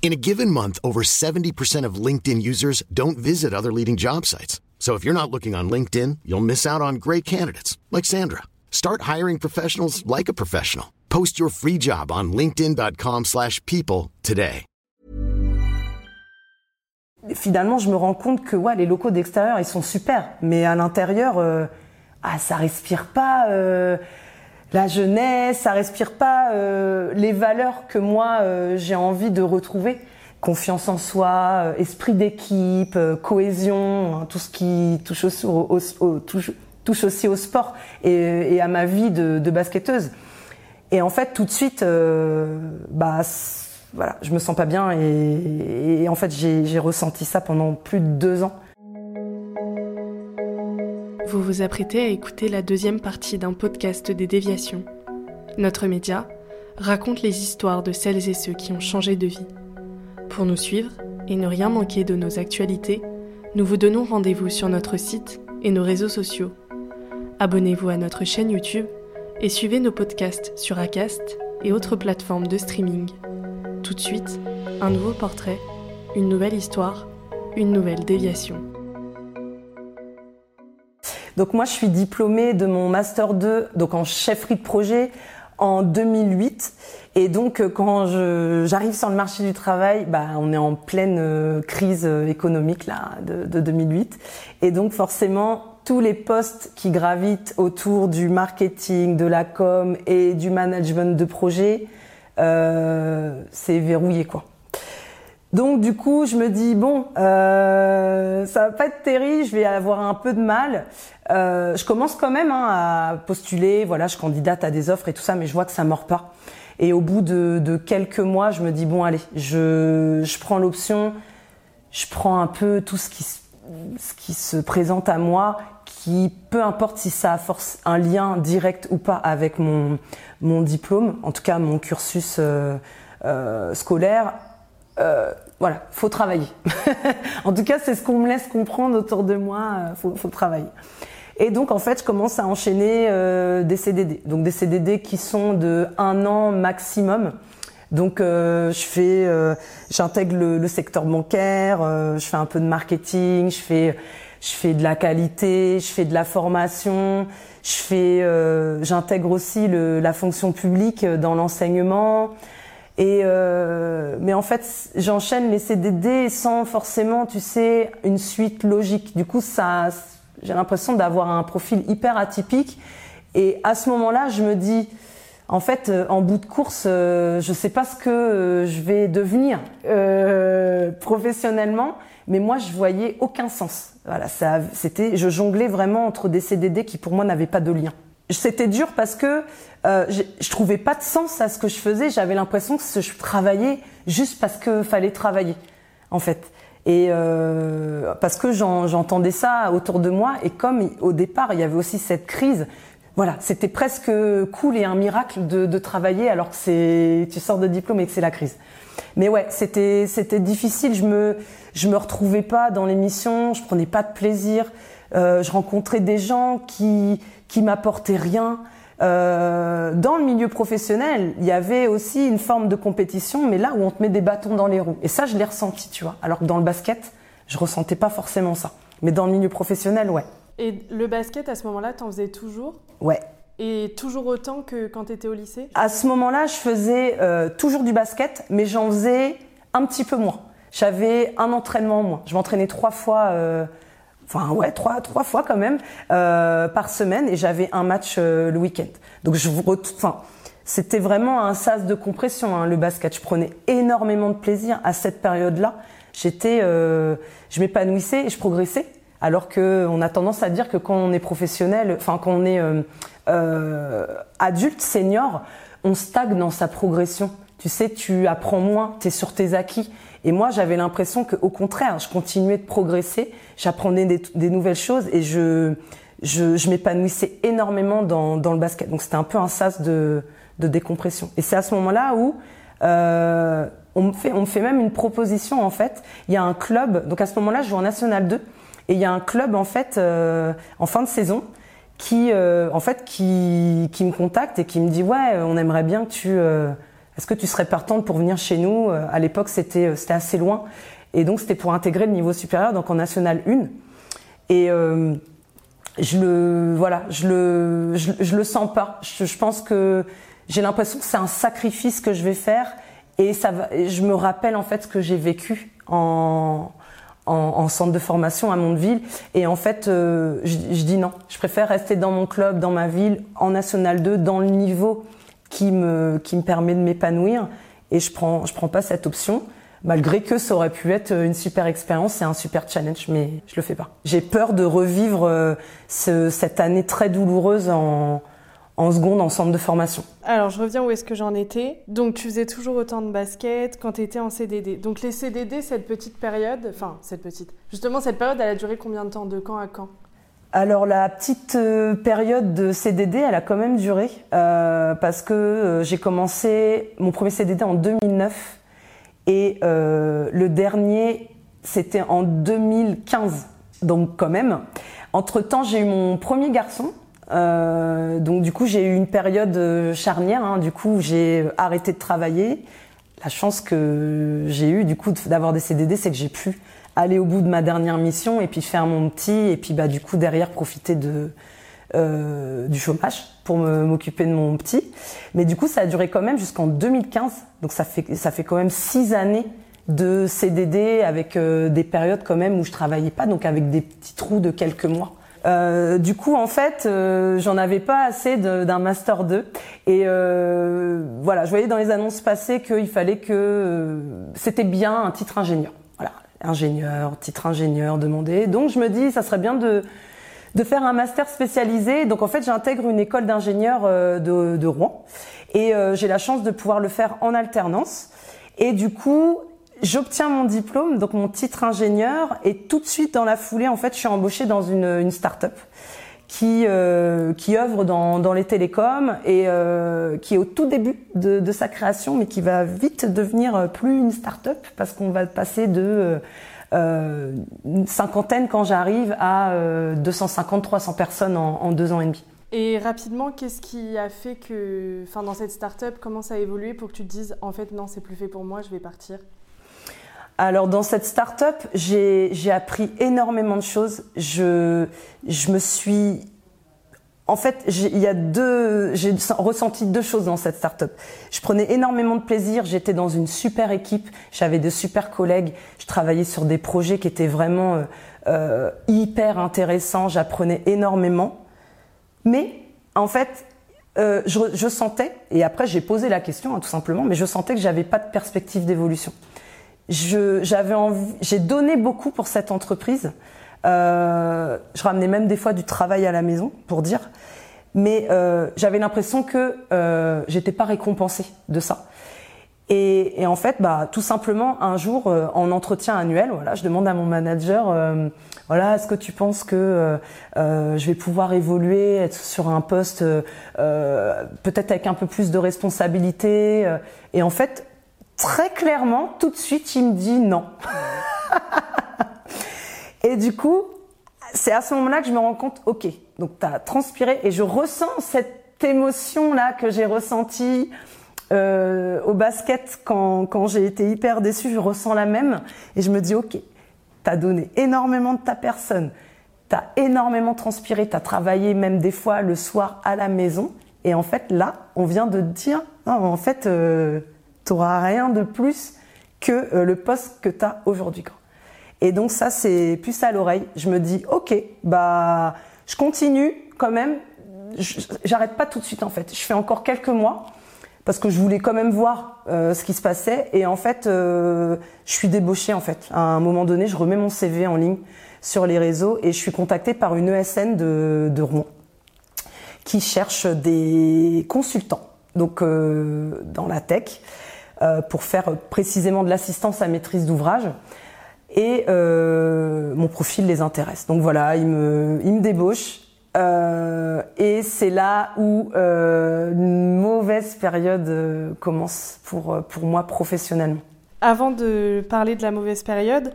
In a given month, over 70% of LinkedIn users don't visit other leading job sites. So if you're not looking on LinkedIn, you'll miss out on great candidates like Sandra. Start hiring professionals like a professional. Post your free job on linkedin.com/people today. Finalement, je me rends compte que ouais, les locaux d'extérieur, ils sont super, mais à l'intérieur, euh, ah, ça respire pas euh, la jeunesse, ça respire pas euh, les valeurs que moi euh, j'ai envie de retrouver. Confiance en soi, euh, esprit d'équipe, cohésion, hein, tout ce qui touche aussi au, sport et, à ma vie de, basketteuse. Et en fait, tout de suite, bah, voilà, je me sens pas bien et, et en fait, j'ai ressenti ça pendant plus de deux ans. Vous vous apprêtez à écouter la deuxième partie d'un podcast des déviations. Notre média raconte les histoires de celles et ceux qui ont changé de vie. Pour nous suivre et ne rien manquer de nos actualités, nous vous donnons rendez-vous sur notre site et nos réseaux sociaux. Abonnez-vous à notre chaîne YouTube et suivez nos podcasts sur Acast et autres plateformes de streaming. Tout de suite, un nouveau portrait, une nouvelle histoire, une nouvelle déviation. Donc moi, je suis diplômée de mon master 2, donc en chefferie de projet en 2008. Et donc, euh, quand j'arrive sur le marché du travail, bah, on est en pleine euh, crise euh, économique là de, de 2008. Et donc, forcément, tous les postes qui gravitent autour du marketing, de la com et du management de projet, c'est verrouillé quoi. Donc du coup, je me dis bon, euh, ça va pas être terrible, je vais avoir un peu de mal. Euh, je commence quand même hein, à postuler, voilà, je candidate à des offres et tout ça, mais je vois que ça mord pas. Et au bout de, de quelques mois, je me dis bon, allez, je, je prends l'option, je prends un peu tout ce qui, ce qui se présente à moi, qui peu importe si ça a force un lien direct ou pas avec mon mon diplôme, en tout cas mon cursus euh, euh, scolaire, euh, voilà, faut travailler. en tout cas, c'est ce qu'on me laisse comprendre autour de moi. euh, faut, faut travailler. Et donc, en fait, je commence à enchaîner euh, des CDD. Donc, des CDD qui sont de un an maximum. Donc, euh, je fais, euh, j'intègre le, le secteur bancaire, je fais un peu de marketing, je fais, je fais de la qualité, je fais de la formation, je fais, j'intègre aussi le, la fonction publique dans l'enseignement. Et euh, mais en fait, j'enchaîne les CDD sans forcément, tu sais, une suite logique. Du coup, ça, j'ai l'impression d'avoir un profil hyper atypique. Et à ce moment-là, je me dis, en fait, euh, en bout de course, euh, je sais pas ce que euh, je vais devenir euh, professionnellement, mais moi, je voyais aucun sens. Voilà, c'était, je jonglais vraiment entre des CDD qui pour moi n'avaient pas de lien. C'était dur parce que euh, je, je trouvais pas de sens à ce que je faisais. J'avais l'impression que je travaillais juste parce que fallait travailler, en fait. Et euh, parce que j'en- j'entendais ça autour de moi. Et comme au départ, il y avait aussi cette crise. Voilà, c'était presque cool et un miracle de, de travailler alors que c'est tu sors de diplôme et que c'est la crise. Mais ouais, c'était c'était difficile. Je me je me retrouvais pas dans l'émission. Je prenais pas de plaisir. Euh, je rencontrais des gens qui qui m'apportaient rien. Euh, dans le milieu professionnel, il y avait aussi une forme de compétition, mais là où on te met des bâtons dans les roues. Et ça, je l'ai ressenti, tu vois. Alors que dans le basket, je ressentais pas forcément ça. Mais dans le milieu professionnel, ouais. Et le basket, à ce moment-là, t'en faisais toujours? Ouais. Et toujours autant que quand t'étais au lycée? À ce moment-là, je faisais euh, toujours du basket, mais j'en faisais un petit peu moins. J'avais un entraînement en moins. Je m'entraînais trois fois, euh, enfin ouais, trois, trois fois quand même euh, par semaine, et j'avais un match euh, le week-end. Donc je enfin, c'était vraiment un sas de compression hein, le basket. Je prenais énormément de plaisir à cette période-là. J'étais, euh, je m'épanouissais et je progressais. Alors que on a tendance à dire que quand on est professionnel, enfin quand on est euh, euh, adulte, senior, on stagne dans sa progression. tu sais, tu apprends moins, tu es sur tes acquis. Et moi, j'avais l'impression qu'au contraire, je continuais de progresser, j'apprenais des, nouvelles choses et je, je, m'épanouissais énormément dans, dans, le basket. Donc c'était un peu un sas de, de décompression. Et c'est à ce moment-là où euh, on, me fait, on me fait même une proposition en fait. Il y a un club, donc à ce moment-là, je joue en National 2, et il y a un club en fait euh, en fin de saison qui, euh, en fait, qui, qui me contacte et qui me dit ouais, on aimerait bien que tu euh, est-ce que tu serais partante pour venir chez nous euh, À l'époque, c'était euh, c'était assez loin, et donc c'était pour intégrer le niveau supérieur, donc en national 1. Et euh, je le voilà, je le je, le sens pas. Je, pense que j'ai l'impression que c'est un sacrifice que je vais faire, et ça va. Je me rappelle en fait ce que j'ai vécu en en, centre de formation à Mondeville. Et en fait, je, je, dis non. Je préfère rester dans mon club, dans ma ville, en National 2, dans le niveau qui me, qui me permet de m'épanouir et je prends, je prends pas cette option malgré que ça aurait pu être une super expérience et un super challenge, mais je le fais pas. J'ai peur de revivre euh, ce, cette année très douloureuse en, en seconde en centre de formation. Alors, je reviens où est-ce que j'en étais. Donc, tu faisais toujours autant de basket quand tu étais en CDD. Donc, les CDD, cette petite période, enfin, cette petite, justement, cette période, elle a duré combien de temps? De quand à quand? Alors la petite euh, période de CDD, elle a quand même duré euh, parce que euh, j'ai commencé mon premier CDD en 2009 et le dernier c'était en 2015. Donc quand même. Entre temps, j'ai eu mon premier garçon. donc du coup, j'ai eu une période charnière. Hein, du coup, j'ai arrêté de travailler. La chance que j'ai eue du coup d'avoir des CDD, c'est que j'ai pu aller au bout de ma dernière mission et puis faire mon petit et puis bah du coup derrière profiter de euh, du chômage pour m'occuper de mon petit. Mais du coup ça a duré quand même jusqu'en 2015. Donc ça fait ça fait quand même six années de CDD avec euh, des périodes quand même où je travaillais pas donc avec des petits trous de quelques mois. Euh, du coup, en fait, euh, j'en avais pas assez d'un master 2 et euh, voilà, je voyais dans les annonces passées qu'il fallait que euh, c'était bien un titre ingénieur ingénieur, titre ingénieur demandé. Donc je me dis, ça serait bien de, de faire un master spécialisé. Donc en fait, j'intègre une école d'ingénieur euh, de, de, Rouen et euh, j'ai la chance de pouvoir le faire en alternance. Et du coup, j'obtiens mon diplôme, donc mon titre ingénieur, et tout de suite dans la foulée, en fait, je suis embauchée dans une, une start-up qui euh, qui œuvre dans, les télécoms et euh, qui est au tout début de, sa création, mais qui va vite devenir plus une start-up parce qu'on va passer de euh, une cinquantaine quand j'arrive à 250-300 personnes en, en, deux ans et demi. Et rapidement, qu'est-ce qui a fait que, enfin, dans cette start-up, comment ça a évolué pour que tu te dises, en fait, non, c'est plus fait pour moi, je vais partir? Alors dans cette start-up, j'ai appris énormément de choses. Je, je me suis en fait, il y a deux, j'ai ressenti deux choses dans cette start-up. Je prenais énormément de plaisir. J'étais dans une super équipe. J'avais de super collègues. Je travaillais sur des projets qui étaient vraiment euh, euh hyper intéressants. J'apprenais énormément. Mais en fait, euh, je, je, sentais, et après j'ai posé la question hein, tout simplement, mais je sentais que j'avais pas de perspective d'évolution j'avais j'ai donné beaucoup pour cette entreprise. Euh, je ramenais même des fois du travail à la maison, pour dire. Mais euh, j'avais l'impression que euh, j'étais pas récompensée de ça. Et, et, en fait, bah, tout simplement, un jour, euh, en entretien annuel, voilà, je demande à mon manager, euh, voilà, est-ce que tu penses que je vais pouvoir évoluer, être sur un poste peut-être avec un peu plus de responsabilité Et en fait, très clairement, tout de suite, il me dit non. et du coup, c'est à ce moment-là que je me rends compte, ok, donc tu as transpiré et je ressens cette émotion-là que j'ai ressentie euh, au basket quand, quand j'ai été hyper déçue, je ressens la même et je me dis, ok, tu as donné énormément de ta personne, tu as énormément transpiré, tu as travaillé même des fois le soir à la maison et en fait là, on vient de te dire, non, en fait... Euh, tu n'auras rien de plus que euh, le poste que tu as aujourd'hui. Et donc ça, c'est plus à l'oreille. Je me dis, ok, bah, je continue quand même. J'arrête pas tout de suite en fait. Je fais encore quelques mois parce que je voulais quand même voir euh, ce qui se passait. Et en fait, euh, je suis débauchée en fait. À un moment donné, je remets mon CV en ligne sur les réseaux et je suis contactée par une ESN de, de Rouen qui cherche des consultants donc dans la tech pour faire précisément de l'assistance à maîtrise d'ouvrage. Et mon profil les intéresse. Donc voilà, ils me, ils me débauchent. et c'est là où une mauvaise période commence pour, pour moi professionnellement. Avant de parler de la mauvaise période,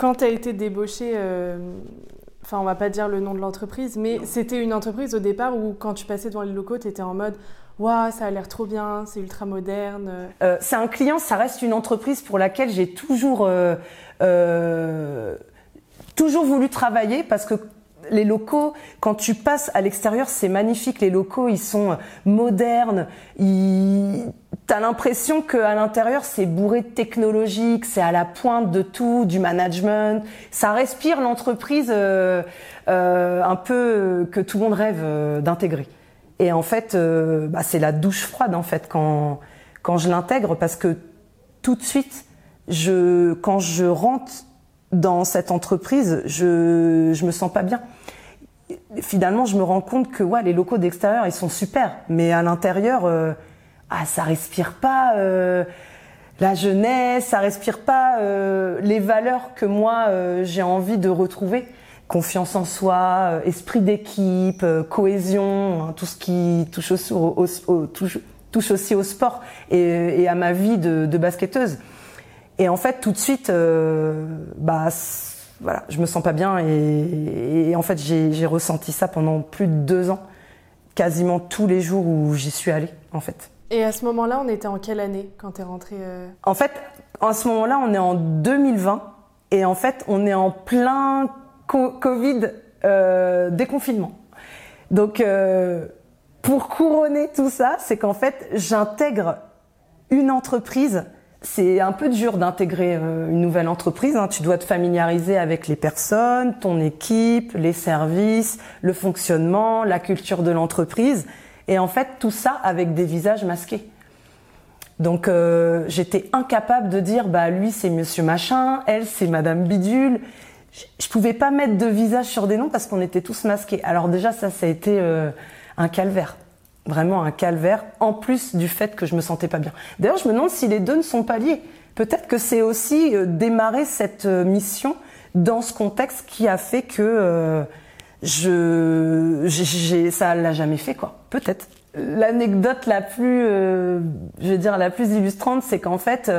quand tu as été débauché, euh, enfin on va pas dire le nom de l'entreprise, mais c'était une entreprise au départ où quand tu passais devant les locaux, tu étais en mode Waouh, ça a l'air trop bien, c'est ultra moderne. Euh, c'est un client, ça reste une entreprise pour laquelle j'ai toujours, euh, toujours voulu travailler parce que les locaux, quand tu passes à l'extérieur, c'est magnifique. Les locaux, ils sont modernes. Ils... T'as l'impression qu'à l'intérieur, c'est bourré de technologique, c'est à la pointe de tout, du management. Ça respire l'entreprise euh, euh, un peu que tout le monde rêve euh, d'intégrer. Et en fait, bah, c'est la douche froide en fait quand quand je l'intègre parce que tout de suite, je quand je rentre dans cette entreprise, je je me sens pas bien. Finalement, je me rends compte que ouais, les locaux d'extérieur, ils sont super, mais à l'intérieur, euh, ah, ça respire pas euh, la jeunesse, ça respire pas euh, les valeurs que moi euh, j'ai envie de retrouver. Confiance en soi, euh, esprit d'équipe, cohésion, hein, tout ce qui touche, aussi au, au, au touche, touche, aussi au sport et, et à ma vie de, de basketteuse. Et en fait, tout de suite, euh, bah, voilà, je me sens pas bien. Et, et en fait, j'ai ressenti ça pendant plus de deux ans, quasiment tous les jours où j'y suis allée, en fait. Et à ce moment-là, on était en quelle année quand tu es rentrée euh... En fait, à ce moment-là, on est en 2020. Et en fait, on est en plein co Covid euh, déconfinement. Donc, euh, pour couronner tout ça, c'est qu'en fait, j'intègre une entreprise c'est un peu dur d'intégrer euh, une nouvelle entreprise. Hein. Tu dois te familiariser avec les personnes, ton équipe, les services, le fonctionnement, la culture de l'entreprise. Et en fait, tout ça avec des visages masqués. Donc euh, j'étais incapable de dire bah lui c'est Monsieur Machin, elle c'est Madame Bidule. Je, pouvais pas mettre de visage sur des noms parce qu'on était tous masqués. Alors déjà ça ça a été euh, un calvaire vraiment un calvaire, en plus du fait que je me sentais pas bien. D'ailleurs, je me demande si les deux ne sont pas liés. Peut-être que c'est aussi euh, démarrer cette euh, mission dans ce contexte qui a fait que je, j'ai, ça l'a jamais fait quoi. Peut-être. L'anecdote la plus, je veux dire la plus illustrante, c'est qu'en fait.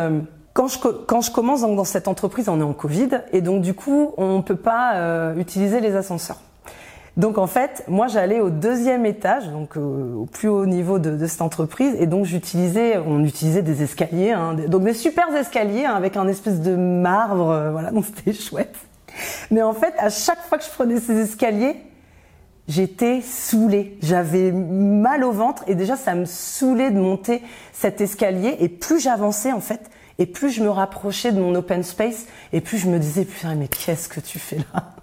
Quand je, quand commence dans, cette entreprise, on est en Covid et donc du coup, on peut pas euh, utiliser les ascenseurs. Donc en fait, moi j'allais au deuxième étage, donc euh, au plus haut niveau de, cette entreprise, et donc j'utilisais, on utilisait des escaliers, hein, donc des super escaliers hein, avec un espèce de marbre, euh, voilà, donc c'était chouette. Mais en fait, à chaque fois que je prenais ces escaliers, j'étais saoulée, j'avais mal au ventre, et déjà ça me saoulait de monter cet escalier, et plus j'avançais en fait, et plus je me rapprochais de mon open space, et plus je me disais putain mais qu'est-ce que tu fais là?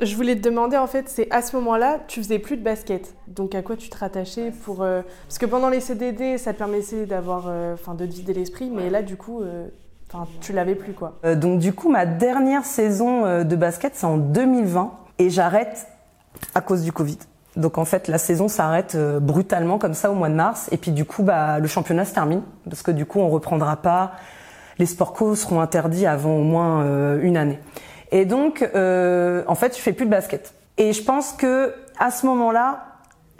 Je voulais te demander, en fait, c'est à ce moment-là, tu faisais plus de basket. Donc, à quoi tu te rattachais pour. Euh... Parce que pendant les CDD, ça te permettait d'avoir. Enfin, euh, de te vider l'esprit, mais là, du coup. Euh... Enfin, tu l'avais plus quoi. Euh, donc du coup, ma dernière saison de basket, c'est en 2020 et j'arrête à cause du Covid. Donc en fait, la saison s'arrête euh, brutalement comme ça au mois de mars et puis du coup, bah, le championnat se termine parce que du coup, on reprendra pas. Les sports co seront interdits avant au moins euh, une année. Et donc, euh, en fait, je fais plus de basket. Et je pense que à ce moment-là,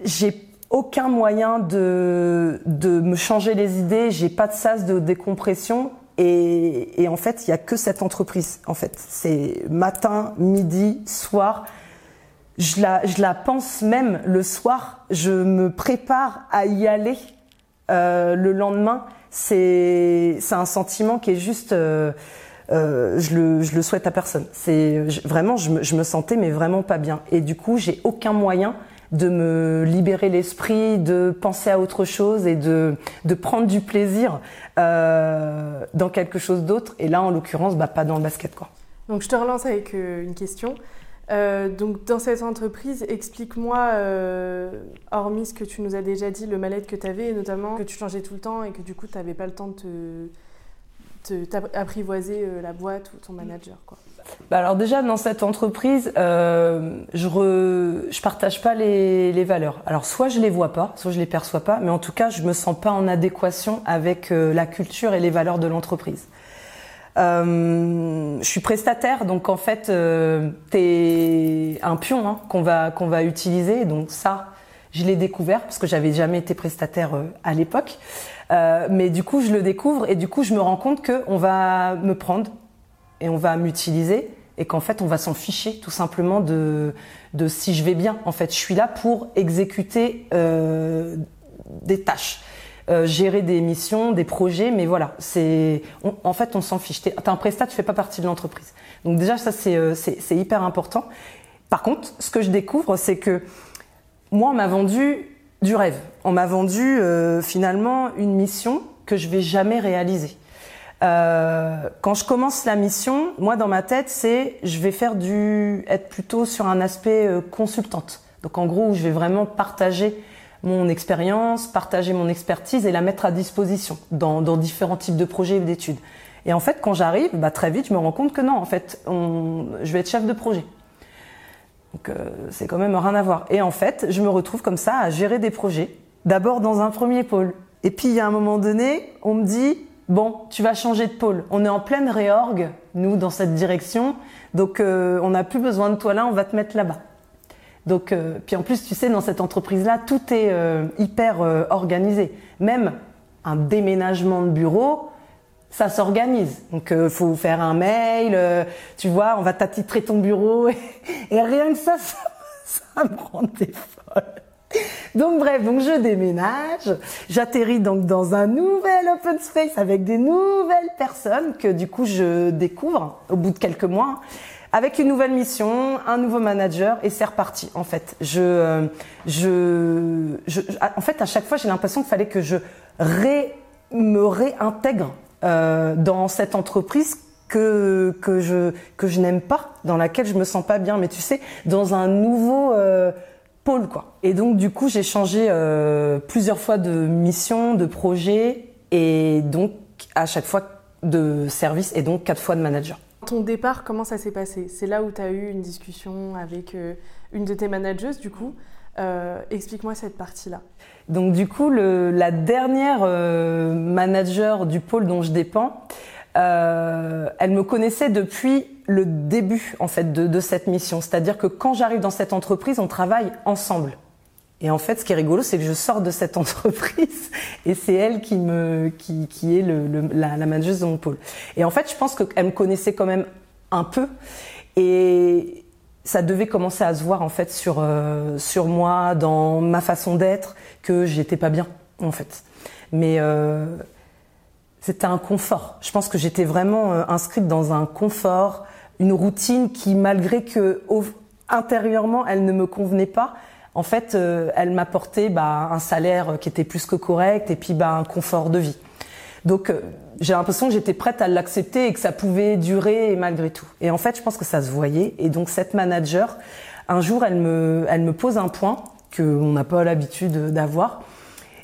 j'ai aucun moyen de, de me changer les idées. J'ai pas de sas de décompression. Et, et en fait, il y a que cette entreprise. En fait, c'est matin, midi, soir. Je la, je la pense même le soir. Je me prépare à y aller euh, le lendemain. C'est, un sentiment qui est juste. Euh, euh, je, le, je le souhaite à personne. C'est vraiment, je me, je me sentais mais vraiment pas bien. Et du coup, j'ai aucun moyen de me libérer l'esprit, de penser à autre chose et de, de prendre du plaisir euh, dans quelque chose d'autre. Et là, en l'occurrence, bah, pas dans le basket. Quoi. Donc, je te relance avec euh, une question. Euh, donc, dans cette entreprise, explique-moi, euh, hormis ce que tu nous as déjà dit, le mal-être que tu avais, et notamment que tu changeais tout le temps et que du coup, tu n'avais pas le temps de te apprivoiser la boîte ou ton manager bah alors déjà dans cette entreprise, euh, je je partage pas les, les, valeurs. Alors soit je les vois pas, soit je les perçois pas, mais en tout cas je me sens pas en adéquation avec euh, la culture et les valeurs de l'entreprise. Euh, je suis prestataire, donc en fait euh, t'es un pion hein, qu'on va qu'on va utiliser. Donc ça, je l'ai découvert parce que j'avais jamais été prestataire euh, à l'époque. Euh, mais du coup je le découvre et du coup je me rends compte que on va me prendre et on va m'utiliser et qu'en fait on va s'en ficher tout simplement de, de si je vais bien. En fait, je suis là pour exécuter euh, des tâches. Euh, gérer des missions, des projets, mais voilà, c'est en fait on s'en fiche. T'es un prestat, tu fais pas partie de l'entreprise. Donc déjà ça c'est euh, c'est hyper important. Par contre, ce que je découvre, c'est que moi on m'a vendu du rêve. On m'a vendu euh, finalement une mission que je vais jamais réaliser. Quand je commence la mission, moi dans ma tête, c'est je vais faire du être plutôt sur un aspect consultante. Donc en gros, je vais vraiment partager mon expérience, partager mon expertise et la mettre à disposition dans, différents types de projets et d'études. Et en fait, quand j'arrive, bah, très vite, je me rends compte que non, en fait, je vais être chef de projet. Donc euh, c'est quand même rien à voir. Et en fait, je me retrouve comme ça à gérer des projets. D'abord dans un premier pôle. Et puis il y a un moment donné, on me dit bon, tu vas changer de pôle. On est en pleine réorgue, nous, dans cette direction. Donc, euh, on n'a plus besoin de toi là, on va te mettre là-bas. Donc, euh, puis en plus, tu sais, dans cette entreprise-là, tout est euh, hyper organisé. Même un déménagement de bureau, ça s'organise. Donc, il faut faire un mail, tu vois, on va t'attitrer ton bureau. Et, rien que ça, ça, ça me rendait folle. Donc bref, donc je déménage, j'atterris donc dans un nouvel open space avec des nouvelles personnes que du coup je découvre au bout de quelques mois avec une nouvelle mission, un nouveau manager et c'est reparti en fait. Je, euh, je, je, en fait à chaque fois j'ai l'impression qu'il fallait que je ré, me réintègre euh, dans cette entreprise que que je que je n'aime pas, dans laquelle je me sens pas bien. Mais tu sais, dans un nouveau euh, pôle quoi. Et donc du coup j'ai changé euh, plusieurs fois de mission, de projet et donc à chaque fois de service et donc quatre fois de manager. Ton départ, comment ça s'est passé? C'est là où tu as eu une discussion avec euh, une de tes managers du coup. Euh, explique-moi cette partie-là. Donc du coup, la dernière manager du pôle dont je dépends, elle me connaissait depuis le début en fait de cette mission. C'est-à-dire que quand j'arrive dans cette entreprise, on travaille ensemble. Et en fait, ce qui est rigolo, c'est que je sors de cette entreprise et c'est elle qui me qui, qui est le, le, la, la manager de mon pôle. Et en fait, je pense qu'elle me connaissait quand même un peu et ça devait commencer à se voir en fait sur euh, sur moi, dans ma façon d'être, que j'étais pas bien en fait. Mais euh, c'était un confort. Je pense que j'étais vraiment euh, inscrite dans un confort une routine qui, malgré que intérieurement elle ne me convenait pas, en fait, euh, elle m'apportait bah, un salaire qui était plus que correct et puis bah, un confort de vie. Donc euh, j'ai l'impression que j'étais prête à l'accepter et que ça pouvait durer malgré tout. Et en fait, je pense que ça se voyait. Et donc cette manager, un jour, elle me, elle me pose un point que on n'a pas l'habitude d'avoir.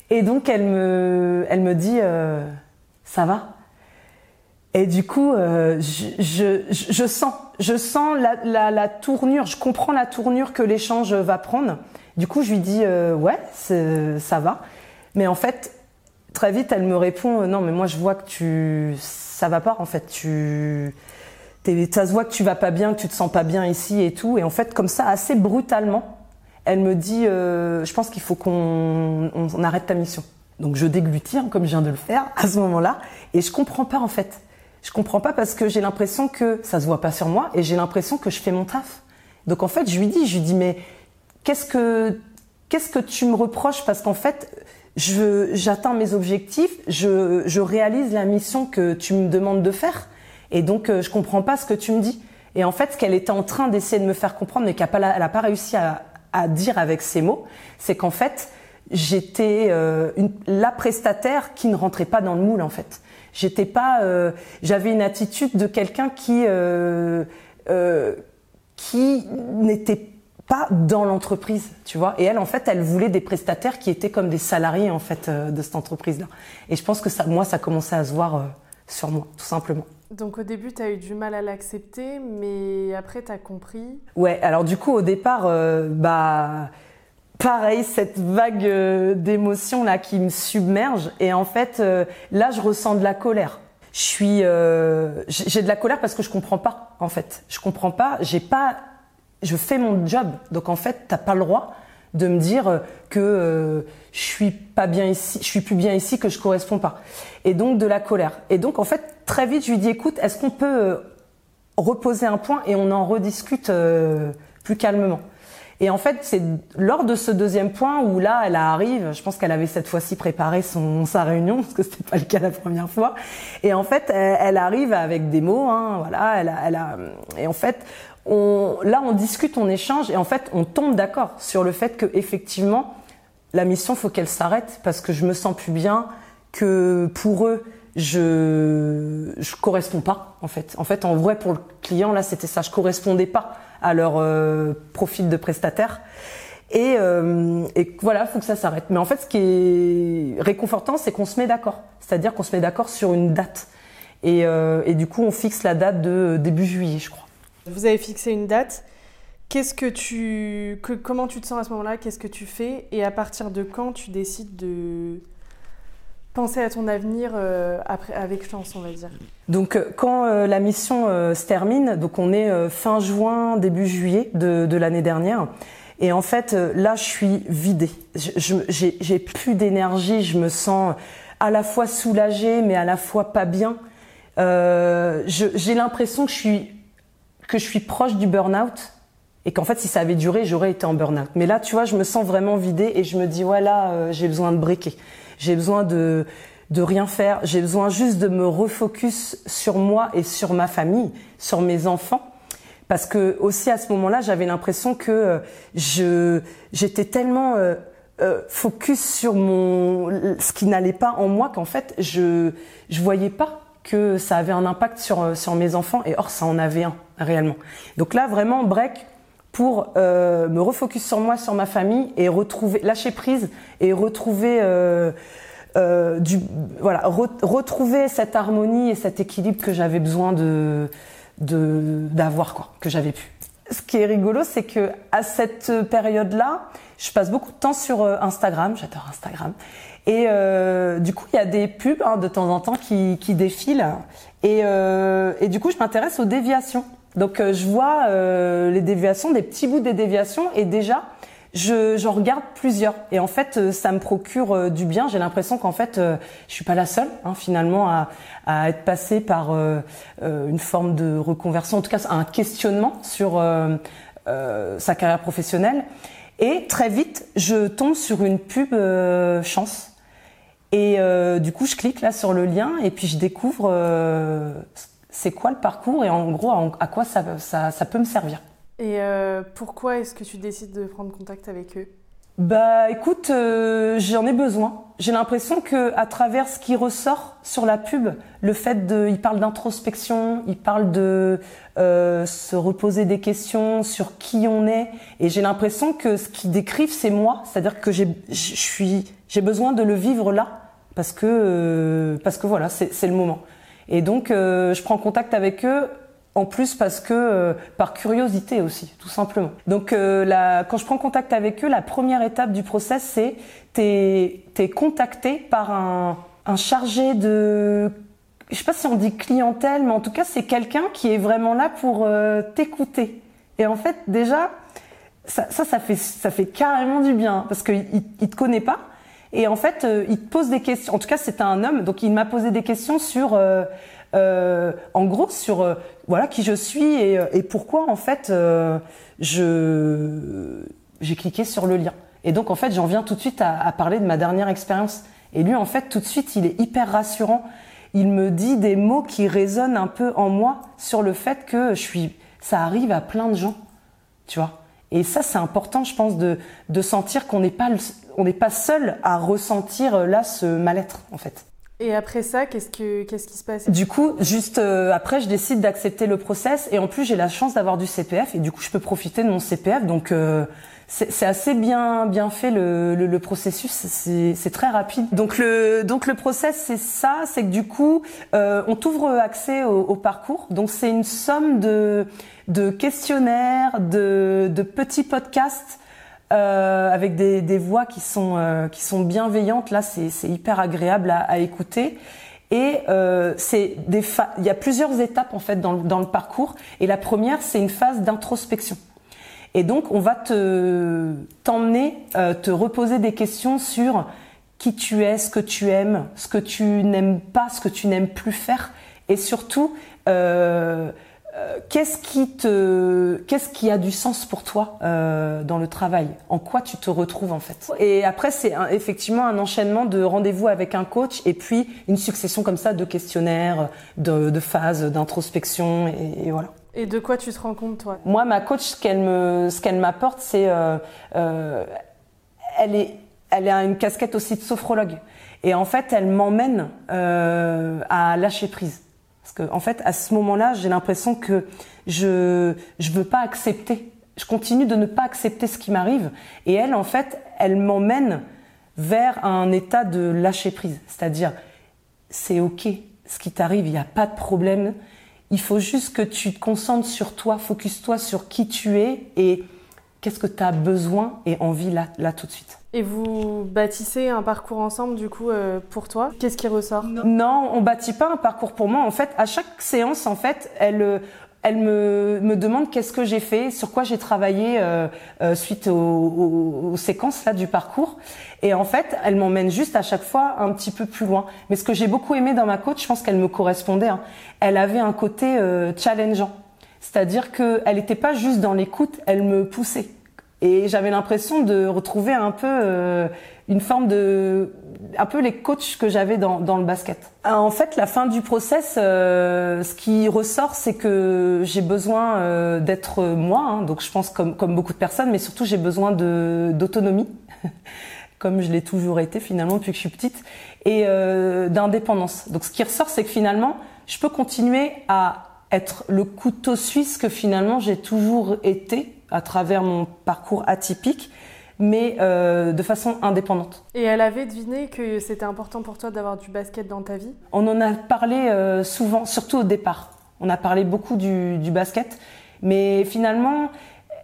Et donc elle me, elle me dit, euh, ça va? Et du coup, euh, je, je, je, sens, je sens la, la, la, tournure, je comprends la tournure que l'échange va prendre. Du coup, je lui dis euh, ouais, ça va. Mais en fait, très vite, elle me répond non, mais moi, je vois que tu, ça va pas. En fait, tu, ça se voit que tu vas pas bien, que tu te sens pas bien ici et tout. Et en fait, comme ça, assez brutalement, elle me dit euh, je pense qu'il faut qu'on on, arrête ta mission. Donc je déglutis, comme je viens de le faire à ce moment-là, et je comprends pas en fait je comprends pas parce que j'ai l'impression que ça se voit pas sur moi et j'ai l'impression que je fais mon taf. Donc en fait, je lui dis, je lui dis mais qu'est-ce que qu'est-ce que tu me reproches? Parce qu'en fait, j'atteins mes objectifs, je je réalise la mission que tu me demandes de faire et donc euh, je comprends pas ce que tu me dis. Et en fait, ce qu'elle était en train d'essayer de me faire comprendre mais qu'elle n'a pas, pas réussi à, à dire avec ces mots, c'est qu'en fait, j'étais euh, la prestataire qui ne rentrait pas dans le moule en fait. J'étais pas, euh, j'avais une attitude de quelqu'un qui euh, euh, qui n'était pas dans l'entreprise, tu vois. Et elle, en fait, elle voulait des prestataires qui étaient comme des salariés en fait de cette entreprise-là. Et je pense que ça, moi, ça commençait à se voir sur moi, tout simplement. Donc au début, tu as eu du mal à l'accepter, mais après, tu as compris. Ouais, alors du coup, au départ, euh, bah pareil, cette vague euh, d'émotions là qui me submerge. Et en fait, euh, là, je ressens de la colère. Je suis, euh, j'ai de la colère parce que je comprends pas. En fait, je comprends pas. J'ai pas, je fais mon job. Donc en fait, t'as pas le droit de me dire que je suis pas bien ici, je suis plus bien ici, que je corresponds pas. Et donc de la colère. Et donc en fait, très vite, je lui dis écoute, est-ce qu'on peut reposer un point et on en rediscute plus calmement? Et en fait, c'est lors de ce deuxième point où là, elle arrive, je pense qu'elle avait cette fois-ci préparé son, sa réunion, parce que c'était pas le cas la première fois. Et en fait, elle, arrive avec des mots, hein, voilà, elle a, elle a, et en fait, on, là, on discute, on échange, et en fait, on tombe d'accord sur le fait que effectivement, la mission, faut qu'elle s'arrête, parce que je me sens plus bien, que pour eux, je je corresponds pas en fait. En fait, en vrai pour le client là, c'était ça, je correspondais pas à leur euh, profil de prestataire. Et, euh, et voilà, faut que ça s'arrête. Mais en fait, ce qui est réconfortant, c'est qu'on se met d'accord. C'est-à-dire qu'on se met d'accord sur une date. Et, euh, et, du coup, on fixe la date de début juillet, je crois. Vous avez fixé une date. Qu'est-ce que tu, que, comment tu te sens à ce moment-là? Qu'est-ce que tu fais? Et à partir de quand tu décides de penser à ton avenir euh, avec chance, on va dire? Donc, euh, quand euh, la mission se termine, donc on est fin juin, début juillet de, de l'année dernière, et en fait, là, je suis vidée. J'ai plus d'énergie, je me sens à la fois soulagée, mais à la fois pas bien. J'ai l'impression que je suis que je suis proche du burn-out et qu'en fait, si ça avait duré, j'aurais été en burn-out. Mais là, tu vois, je me sens vraiment vidée et je me dis, voilà, j'ai besoin de briquer. J'ai besoin de de rien faire. J'ai besoin juste de me refocus sur moi et sur ma famille, sur mes enfants. Parce que aussi à ce moment-là, j'avais l'impression que euh, je j'étais tellement euh, euh, focus sur mon ce qui n'allait pas en moi qu'en fait je je voyais pas que ça avait un impact sur sur mes enfants et or ça en avait un réellement. Donc là vraiment break pour euh, me refocus sur moi, sur ma famille et retrouver, lâcher prise et retrouver euh, euh, du, voilà, retrouver cette harmonie et cet équilibre que j'avais besoin de d'avoir quoi, que j'avais pu. Ce qui est rigolo, c'est que à cette période-là, je passe beaucoup de temps sur Instagram. J'adore Instagram. Et du coup, il y a des pubs hein, de temps en temps qui, qui défilent. Et, et du coup, je m'intéresse aux déviations. Donc euh, je vois euh, les déviations, des petits bouts des déviations, et déjà je j'en regarde plusieurs. Et en fait, euh, ça me procure du bien. J'ai l'impression qu'en fait, je suis pas la seule hein, finalement à, à, être passée par une forme de reconversion, en tout cas un questionnement sur sa carrière professionnelle. Et très vite, je tombe sur une pub chance. Et du coup, je clique là sur le lien et puis je découvre c'est quoi le parcours et en gros à quoi ça, ça, peut me servir. Et euh, pourquoi est-ce que tu décides de prendre contact avec eux? Bah écoute, euh, j'en ai besoin. J'ai l'impression que à travers ce qui ressort sur la pub, le fait de, ils parlent d'introspection, ils parlent de euh, se reposer des questions sur qui on est, et j'ai l'impression que ce qu'ils décrivent c'est moi, c'est-à-dire que j'ai, je suis, j'ai besoin de le vivre là parce que parce que voilà, c'est le moment. Et donc, euh, je prends contact avec eux en plus parce que euh, par curiosité aussi, tout simplement. Donc euh, la, quand je prends contact avec eux, la première étape du process, c'est t'es es contacté par un, un chargé de, je sais pas si on dit clientèle, mais en tout cas c'est quelqu'un qui est vraiment là pour t'écouter. Et en fait déjà ça, ça, fait ça fait carrément du bien parce qu'il il te connaît pas et en fait, euh, il te pose des questions. En tout cas, c'était un homme, donc il m'a posé des questions sur, euh, euh, en gros, sur voilà qui je suis et, et pourquoi en fait je j'ai cliqué sur le lien. Et donc en fait, j'en viens tout de suite à, à parler de ma dernière expérience. Et lui, en fait, tout de suite, il est hyper rassurant. Il me dit des mots qui résonnent un peu en moi sur le fait que je suis, ça arrive à plein de gens, tu vois. Et ça, c'est important, je pense, de, de sentir qu'on n'est pas, on n'est pas seul à ressentir euh, là ce mal-être, en fait. Et après ça, qu'est-ce que qu'est-ce qui se passe? Du coup, juste euh, après, je décide d'accepter le process et en plus, j'ai la chance d'avoir du CPF et du coup, je peux profiter de mon CPF. Donc, euh, c'est assez bien bien fait le, le, processus, c'est très rapide. Donc le donc le process c'est ça, c'est que du coup euh, on t'ouvre accès au, au, parcours. Donc c'est une somme de de questionnaires, de, de petits podcasts euh, avec des, des, voix qui sont euh, qui sont bienveillantes. Là c'est hyper agréable à, à écouter. Et euh, c'est des il y a plusieurs étapes en fait dans, dans le parcours. Et la première c'est une phase d'introspection. Et donc, on va te t'emmener, euh, te reposer des questions sur qui tu es, ce que tu aimes, ce que tu n'aimes pas, ce que tu n'aimes plus faire, et surtout euh, euh, qu'est-ce qui te, qu'est-ce qui a du sens pour toi euh, dans le travail? En quoi tu te retrouves en fait? Et après, c'est effectivement un enchaînement de rendez-vous avec un coach et puis une succession comme ça de questionnaires, de, de phases d'introspection et, et voilà. Et de quoi tu te rends compte, toi? Moi, ma coach, ce qu'elle m'apporte, c'est, euh, euh, elle a une casquette aussi de sophrologue. Et en fait, elle m'emmène euh, à lâcher prise. Parce que, en fait, à ce moment-là, j'ai l'impression que je, je veux pas accepter. Je continue de ne pas accepter ce qui m'arrive. Et elle, en fait, elle m'emmène vers un état de lâcher prise. C'est-à-dire, c'est ok, ce qui t'arrive, il n'y a pas de problème il faut juste que tu te concentres sur toi, focus-toi sur qui tu es et qu'est-ce que tu as besoin et envie là, là tout de suite. Et vous bâtissez un parcours ensemble du coup euh, pour toi? Qu'est-ce qui ressort? Non, on bâtit pas un parcours pour moi. En fait, à chaque séance, en fait, elle euh, elle me, me demande qu'est-ce que j'ai fait, sur quoi j'ai travaillé euh, euh, suite aux, séquences là du parcours. Et en fait, elle m'emmène juste à chaque fois un petit peu plus loin. Mais ce que j'ai beaucoup aimé dans ma coach, je pense qu'elle me correspondait. Hein. Elle avait un côté euh, challengeant, c'est-à-dire qu'elle n'était pas juste dans l'écoute, elle me poussait. Et j'avais l'impression de retrouver un peu euh, une forme de, un peu les coachs que j'avais dans, le basket. Euh, en fait, la fin du process, euh, ce qui ressort, c'est que j'ai besoin euh, d'être moi. Hein, donc, je pense comme beaucoup de personnes, mais surtout j'ai besoin d'autonomie, comme je l'ai toujours été finalement depuis que je suis petite, et d'indépendance. Donc, ce qui ressort, c'est que finalement, je peux continuer à être le couteau suisse que finalement j'ai toujours été à travers mon parcours atypique, mais euh, de façon indépendante. Et elle avait deviné que c'était important pour toi d'avoir du basket dans ta vie? On en a parlé euh, souvent, surtout au départ. On a parlé beaucoup du, du basket, mais finalement,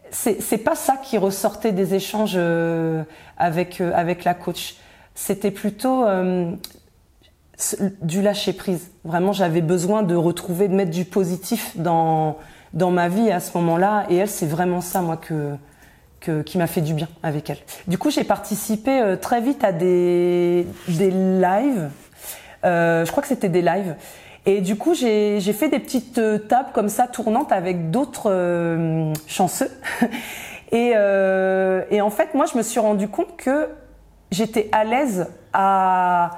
c'est pas ça qui ressortait des échanges euh, avec, avec la coach. C'était plutôt du lâcher prise. Vraiment, j'avais besoin de retrouver, de mettre du positif dans dans ma vie à ce moment-là. Et elle, c'est vraiment ça, moi, que, qui m'a fait du bien avec elle. Du coup, j'ai participé euh, très vite à des, des lives. Euh, je crois que c'était des lives. Et du coup, j'ai fait des petites euh, tables comme ça, tournantes, avec d'autres chanceux. et, et en fait, moi, je me suis rendu compte que j'étais à l'aise à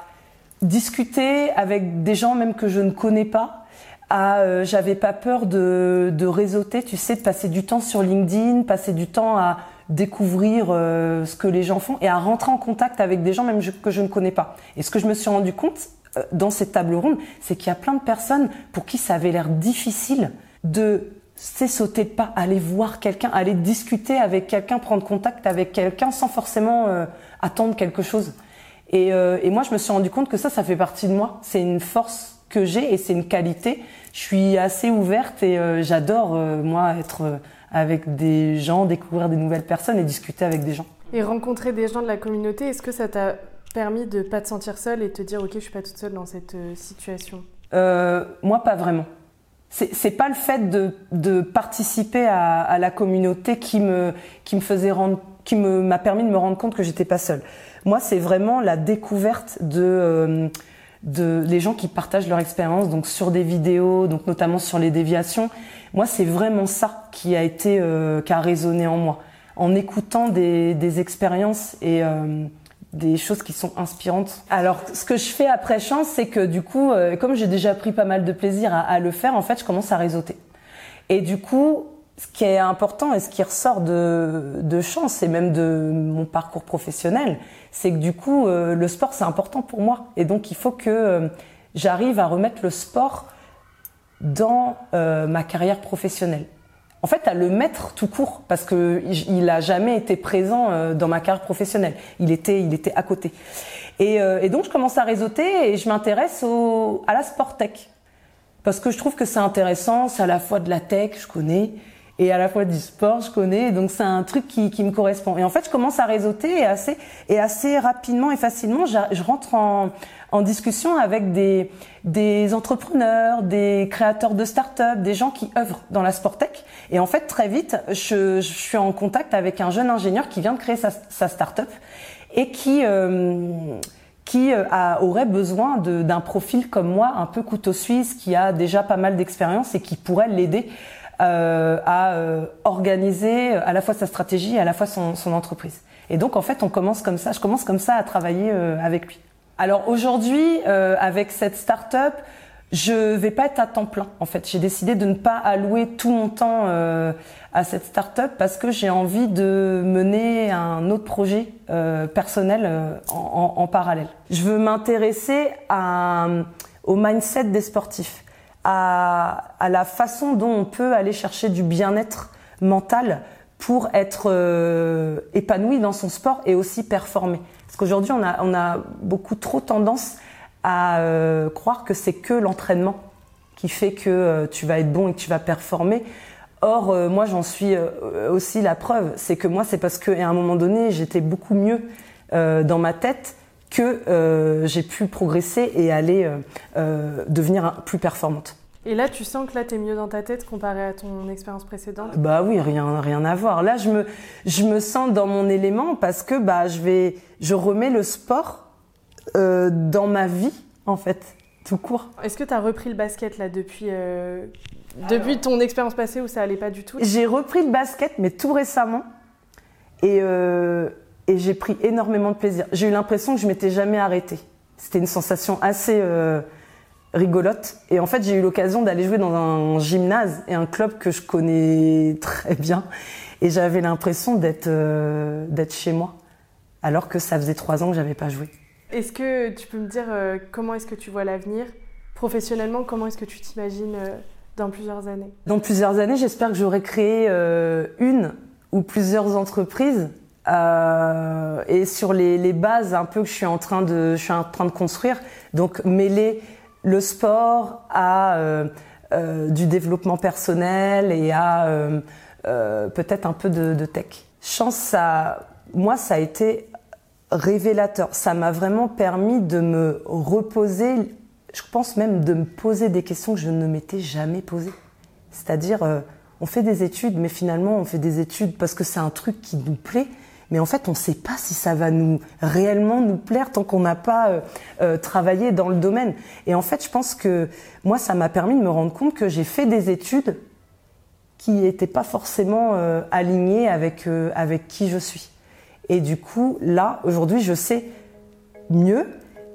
discuter avec des gens même que je ne connais pas à euh, j'avais pas peur de, de réseauter, tu sais, de passer du temps sur LinkedIn, passer du temps à découvrir euh, ce que les gens font et à rentrer en contact avec des gens même que je ne connais pas. Et ce que je me suis rendu compte euh, dans cette table ronde, c'est qu'il y a plein de personnes pour qui ça avait l'air difficile de c'est sauter de pas, aller voir quelqu'un, aller discuter avec quelqu'un, prendre contact avec quelqu'un sans forcément euh, attendre quelque chose. Et, euh, et moi, je me suis rendu compte que ça, ça fait partie de moi. C'est une force que j'ai et c'est une qualité. Je suis assez ouverte et euh, j'adore, euh, moi, être euh, avec des gens, découvrir des nouvelles personnes et discuter avec des gens. Et rencontrer des gens de la communauté, est-ce que ça t'a permis de pas te sentir seule et de te dire, ok, je suis pas toute seule dans cette situation? Moi, pas vraiment. C'est pas le fait de, de participer à, à, la communauté qui me, qui me faisait rendre, qui m'a permis de me rendre compte que j'étais pas seule. Moi, c'est vraiment la découverte de de les gens qui partagent leur expérience donc sur des vidéos donc notamment sur les déviations moi c'est vraiment ça qui a été euh, qui a résonné en moi en écoutant des, des expériences et euh, des choses qui sont inspirantes. Alors, ce que je fais après chance, c'est que du coup, euh, comme j'ai déjà pris pas mal de plaisir à, à, le faire, en fait, je commence à réseauter. Et du coup, ce qui est important et ce qui ressort de, de chance et même de mon parcours professionnel, c'est que du coup, euh, le sport, c'est important pour moi. Et donc, il faut que euh, j'arrive à remettre le sport dans euh, ma carrière professionnelle. en fait à le mettre tout court parce que il a jamais été présent euh, dans ma carrière professionnelle. Il était il était à côté. Et, euh, et donc je commence à réseauter et je m'intéresse à la sport tech parce que je trouve que c'est intéressant. C'est à la fois de la tech, je connais, et à la fois du sport, je connais. Donc c'est un truc qui, qui me correspond. Et en fait, je commence à réseauter et assez et assez rapidement et facilement, je, je rentre en en discussion avec des, des entrepreneurs, des créateurs de start-up, des gens qui œuvrent dans la Sportec. Et en fait, très vite, je, je, suis en contact avec un jeune ingénieur qui vient de créer sa, sa start-up et qui, euh, qui euh, a, aurait besoin d'un profil comme moi, un peu couteau suisse, qui a déjà pas mal d'expérience et qui pourrait l'aider à euh, organiser à la fois sa stratégie et à la fois son, son, entreprise. Et donc en fait, on commence comme ça. Je commence comme ça à travailler euh, avec lui. Alors aujourd'hui, euh, avec cette start-up, je vais pas être à temps plein. En fait, j'ai décidé de ne pas allouer tout mon temps euh, à cette start-up parce que j'ai envie de mener un autre projet euh, personnel euh, en, en, parallèle. Je veux m'intéresser au mindset des sportifs, à, la façon dont on peut aller chercher du bien-être mental pour être euh, épanoui dans son sport et aussi performer. Parce qu'aujourd'hui, on a, beaucoup trop tendance à euh, croire que c'est que l'entraînement qui fait que euh, tu vas être bon et que tu vas performer. Or, moi, j'en suis aussi la preuve. C'est que moi, c'est parce qu'à un moment donné, j'étais beaucoup mieux dans ma tête que j'ai pu progresser et aller devenir plus performante. Et là, tu sens que là, tu es mieux dans ta tête comparé à ton expérience précédente? Bah oui, rien, rien à voir. Là, je me, je me sens dans mon élément parce que bah, je, vais, je remets le sport euh, dans ma vie, en fait, tout court. Est-ce que tu as repris le basket là depuis, euh, depuis ton expérience passée où ça allait pas du tout? J'ai repris le basket, mais tout récemment. Et, euh, et j'ai pris énormément de plaisir. J'ai eu l'impression que je m'étais jamais arrêtée. C'était une sensation assez rigolote. Et en fait, j'ai eu l'occasion d'aller jouer dans un gymnase et un club que je connais très bien. Et j'avais l'impression d'être euh, d'être chez moi, alors que ça faisait trois ans que j'avais pas joué. Est-ce que tu peux me dire euh, comment est-ce que tu vois l'avenir? Professionnellement Comment est-ce que tu t'imagines euh, dans plusieurs années? Dans plusieurs années, j'espère que j'aurai créé une ou plusieurs entreprises et sur les, les, bases un peu que je suis en train de, je suis en train de construire. Donc mêler le sport à euh, euh, du développement personnel et à euh, peut-être un peu de, tech. Chance, moi, ça a été révélateur. Ça m'a vraiment permis de me reposer, je pense même de me poser des questions que je ne m'étais jamais posées. C'est-à-dire, on fait des études, mais finalement, on fait des études parce que c'est un truc qui nous plaît mais en fait on ne sait pas si ça va nous réellement nous plaire tant qu'on n'a pas euh, euh, travaillé dans le domaine. Et en fait je pense que moi ça m'a permis de me rendre compte que j'ai fait des études qui n'étaient pas forcément euh, alignées avec, avec qui je suis. Et du coup là aujourd'hui je sais mieux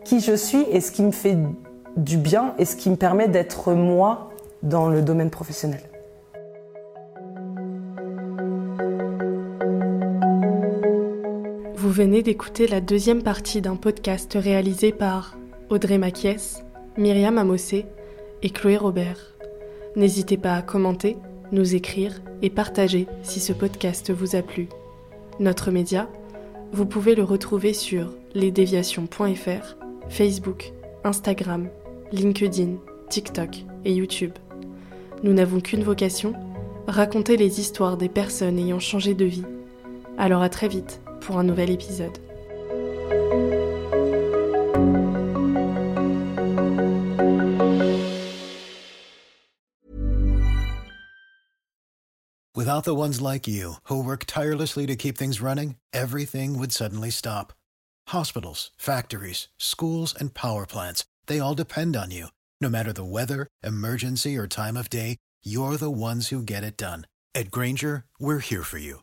qui je suis et ce qui me fait du bien et ce qui me permet d'être moi dans le domaine professionnel. Vous venez d'écouter la deuxième partie d'un podcast réalisé par Audrey Maquies, Myriam Amossé et Chloé Robert. N'hésitez pas à commenter, nous écrire et partager si ce podcast vous a plu. Notre média, vous pouvez le retrouver sur lesdéviations.fr, Facebook, Instagram, LinkedIn, TikTok et YouTube. Nous n'avons qu'une vocation, raconter les histoires des personnes ayant changé de vie. Alors à très vite pour un nouvel épisode. Without the ones like you, who work tirelessly to keep things running, everything would suddenly stop. Hospitals, factories, schools, and power plants, they all depend on you. No matter the weather, emergency, or time of day, you're the ones who get it done. At Granger, we're here for you